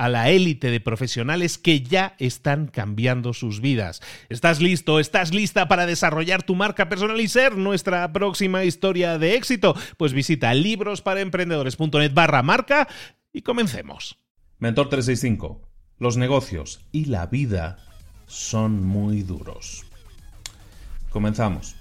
a la élite de profesionales que ya están cambiando sus vidas. ¿Estás listo? ¿Estás lista para desarrollar tu marca personal y ser nuestra próxima historia de éxito? Pues visita librosparaemprendedores.net barra marca y comencemos. Mentor 365. Los negocios y la vida son muy duros. Comenzamos.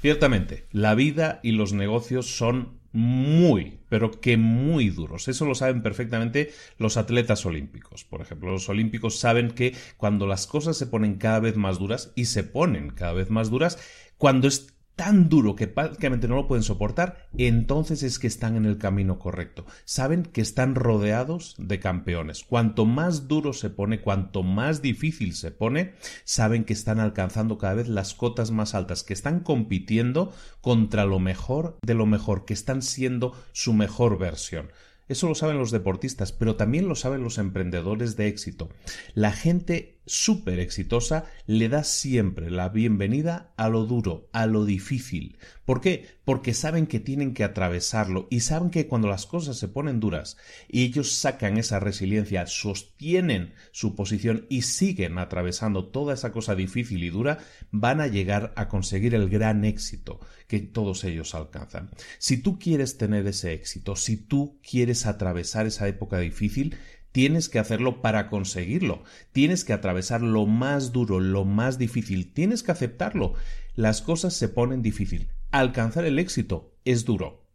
Ciertamente, la vida y los negocios son muy, pero que muy duros. Eso lo saben perfectamente los atletas olímpicos. Por ejemplo, los olímpicos saben que cuando las cosas se ponen cada vez más duras, y se ponen cada vez más duras, cuando es tan duro que prácticamente no lo pueden soportar, entonces es que están en el camino correcto. Saben que están rodeados de campeones. Cuanto más duro se pone, cuanto más difícil se pone, saben que están alcanzando cada vez las cotas más altas, que están compitiendo contra lo mejor de lo mejor, que están siendo su mejor versión. Eso lo saben los deportistas, pero también lo saben los emprendedores de éxito. La gente súper exitosa le da siempre la bienvenida a lo duro, a lo difícil. ¿Por qué? Porque saben que tienen que atravesarlo y saben que cuando las cosas se ponen duras y ellos sacan esa resiliencia, sostienen su posición y siguen atravesando toda esa cosa difícil y dura, van a llegar a conseguir el gran éxito que todos ellos alcanzan. Si tú quieres tener ese éxito, si tú quieres atravesar esa época difícil, Tienes que hacerlo para conseguirlo. Tienes que atravesar lo más duro, lo más difícil. Tienes que aceptarlo. Las cosas se ponen difícil. Alcanzar el éxito es duro.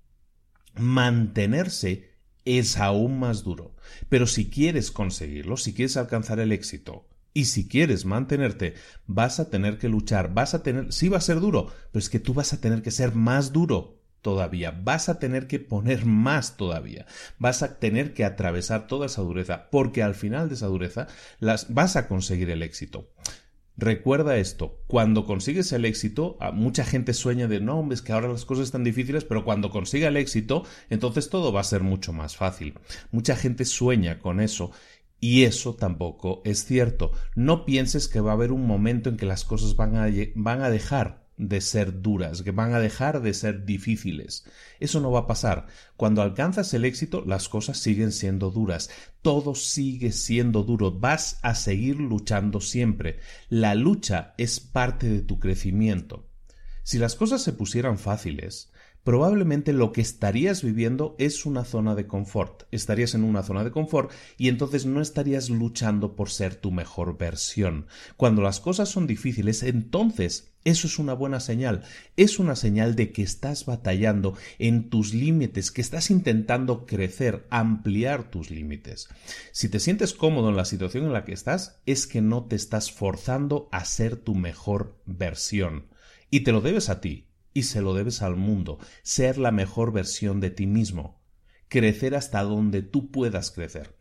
Mantenerse es aún más duro. Pero si quieres conseguirlo, si quieres alcanzar el éxito, y si quieres mantenerte, vas a tener que luchar, vas a tener, sí va a ser duro, pero es que tú vas a tener que ser más duro todavía, vas a tener que poner más todavía, vas a tener que atravesar toda esa dureza, porque al final de esa dureza las, vas a conseguir el éxito. Recuerda esto, cuando consigues el éxito, mucha gente sueña de no, es que ahora las cosas están difíciles, pero cuando consiga el éxito, entonces todo va a ser mucho más fácil. Mucha gente sueña con eso y eso tampoco es cierto. No pienses que va a haber un momento en que las cosas van a, van a dejar de ser duras, que van a dejar de ser difíciles. Eso no va a pasar. Cuando alcanzas el éxito, las cosas siguen siendo duras. Todo sigue siendo duro. Vas a seguir luchando siempre. La lucha es parte de tu crecimiento. Si las cosas se pusieran fáciles, probablemente lo que estarías viviendo es una zona de confort. Estarías en una zona de confort y entonces no estarías luchando por ser tu mejor versión. Cuando las cosas son difíciles, entonces eso es una buena señal. Es una señal de que estás batallando en tus límites, que estás intentando crecer, ampliar tus límites. Si te sientes cómodo en la situación en la que estás, es que no te estás forzando a ser tu mejor versión. Y te lo debes a ti, y se lo debes al mundo, ser la mejor versión de ti mismo, crecer hasta donde tú puedas crecer.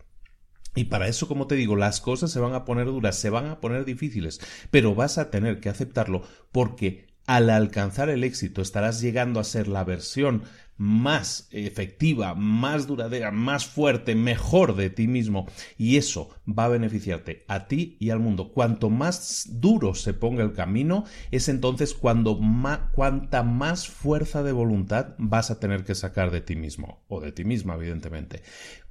Y para eso, como te digo, las cosas se van a poner duras, se van a poner difíciles, pero vas a tener que aceptarlo porque al alcanzar el éxito estarás llegando a ser la versión más efectiva, más duradera, más fuerte, mejor de ti mismo y eso va a beneficiarte a ti y al mundo. Cuanto más duro se ponga el camino, es entonces cuando cuanta más fuerza de voluntad vas a tener que sacar de ti mismo o de ti misma, evidentemente.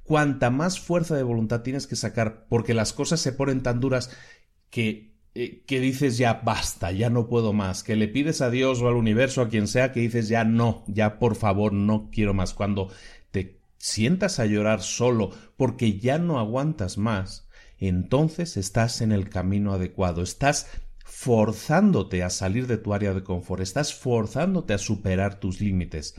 Cuanta más fuerza de voluntad tienes que sacar porque las cosas se ponen tan duras que que dices ya basta, ya no puedo más, que le pides a Dios o al universo, a quien sea, que dices ya no, ya por favor no quiero más. Cuando te sientas a llorar solo porque ya no aguantas más, entonces estás en el camino adecuado, estás forzándote a salir de tu área de confort, estás forzándote a superar tus límites,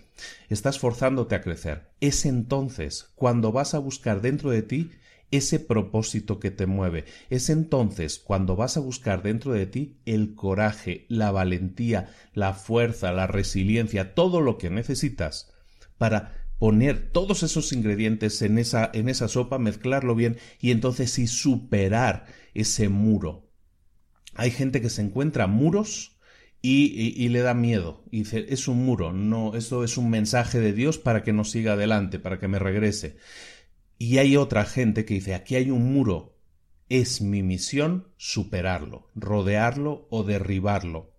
estás forzándote a crecer. Es entonces cuando vas a buscar dentro de ti ese propósito que te mueve. Es entonces cuando vas a buscar dentro de ti el coraje, la valentía, la fuerza, la resiliencia, todo lo que necesitas para poner todos esos ingredientes en esa, en esa sopa, mezclarlo bien y entonces sí superar ese muro. Hay gente que se encuentra muros y, y, le da miedo. Y dice, es un muro, no, esto es un mensaje de Dios para que no siga adelante, para que me regrese. Y hay otra gente que dice, aquí hay un muro, es mi misión superarlo, rodearlo o derribarlo.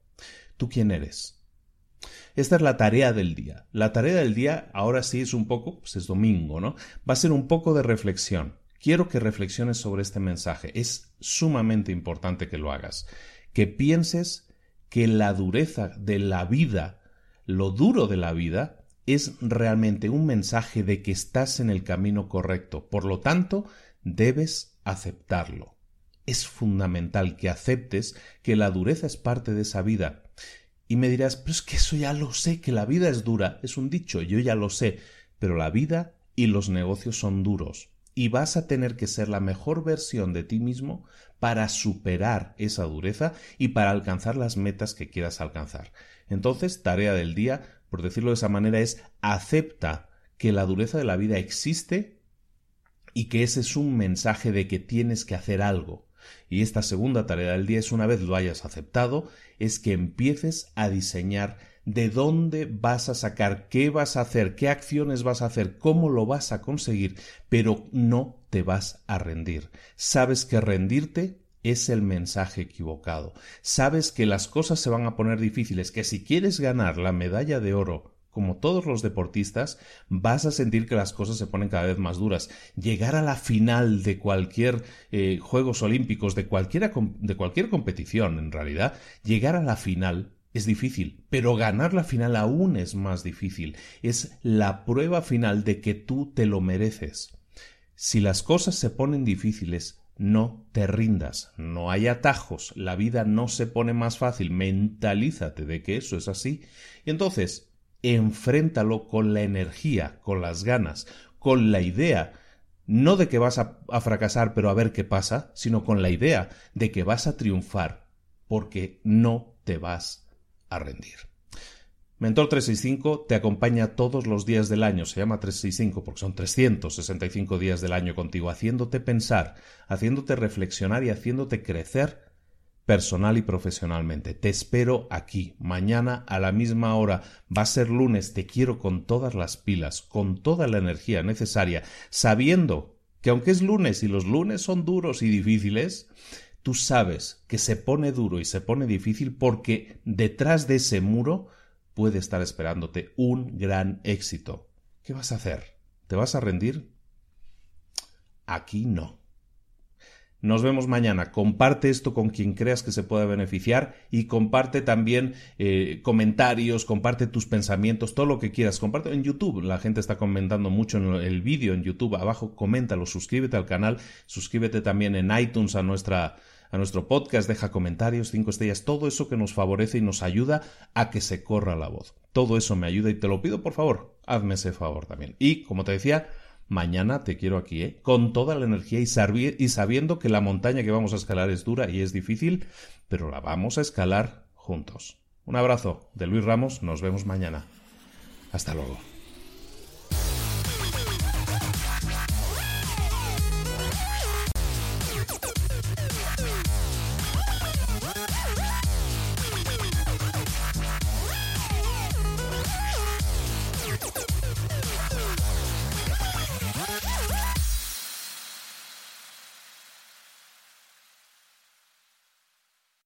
¿Tú quién eres? Esta es la tarea del día. La tarea del día ahora sí es un poco, pues es domingo, ¿no? Va a ser un poco de reflexión. Quiero que reflexiones sobre este mensaje. Es sumamente importante que lo hagas. Que pienses que la dureza de la vida, lo duro de la vida, es realmente un mensaje de que estás en el camino correcto. Por lo tanto, debes aceptarlo. Es fundamental que aceptes que la dureza es parte de esa vida. Y me dirás, pero es que eso ya lo sé, que la vida es dura. Es un dicho, yo ya lo sé. Pero la vida y los negocios son duros. Y vas a tener que ser la mejor versión de ti mismo para superar esa dureza y para alcanzar las metas que quieras alcanzar. Entonces, tarea del día, por decirlo de esa manera, es acepta que la dureza de la vida existe y que ese es un mensaje de que tienes que hacer algo. Y esta segunda tarea del día es una vez lo hayas aceptado, es que empieces a diseñar de dónde vas a sacar, qué vas a hacer, qué acciones vas a hacer, cómo lo vas a conseguir, pero no te vas a rendir. Sabes que rendirte es el mensaje equivocado. Sabes que las cosas se van a poner difíciles, que si quieres ganar la medalla de oro, como todos los deportistas, vas a sentir que las cosas se ponen cada vez más duras. Llegar a la final de cualquier eh, Juegos Olímpicos, de, cualquiera, de cualquier competición, en realidad, llegar a la final es difícil, pero ganar la final aún es más difícil. Es la prueba final de que tú te lo mereces. Si las cosas se ponen difíciles, no te rindas, no hay atajos, la vida no se pone más fácil, mentalízate de que eso es así y entonces enfréntalo con la energía, con las ganas, con la idea no de que vas a, a, fracasar pero a ver qué pasa, sino con la idea de que vas a triunfar porque no te vas a rendir. Mentor 365 te acompaña todos los días del año, se llama 365 porque son 365 días del año contigo, haciéndote pensar, haciéndote reflexionar y haciéndote crecer personal y profesionalmente. Te espero aquí, mañana a la misma hora. Va a ser lunes, te quiero con todas las pilas, con toda la energía necesaria, sabiendo que aunque es lunes y los lunes son duros y difíciles, tú sabes que se pone duro y se pone difícil porque detrás de ese muro puede estar esperándote un gran éxito. ¿Qué vas a hacer? ¿Te vas a rendir? Aquí no. Nos vemos mañana. Comparte esto con quien creas que se pueda beneficiar y comparte también eh, comentarios, comparte tus pensamientos, todo lo que quieras. Comparte en YouTube. La gente está comentando mucho en el vídeo en YouTube. Abajo coméntalo, suscríbete al canal, suscríbete también en iTunes a nuestra a nuestro podcast, deja comentarios, cinco estrellas, todo eso que nos favorece y nos ayuda a que se corra la voz. Todo eso me ayuda y te lo pido, por favor, hazme ese favor también. Y, como te decía, mañana te quiero aquí, ¿eh? con toda la energía y, y sabiendo que la montaña que vamos a escalar es dura y es difícil, pero la vamos a escalar juntos. Un abrazo de Luis Ramos, nos vemos mañana. Hasta luego.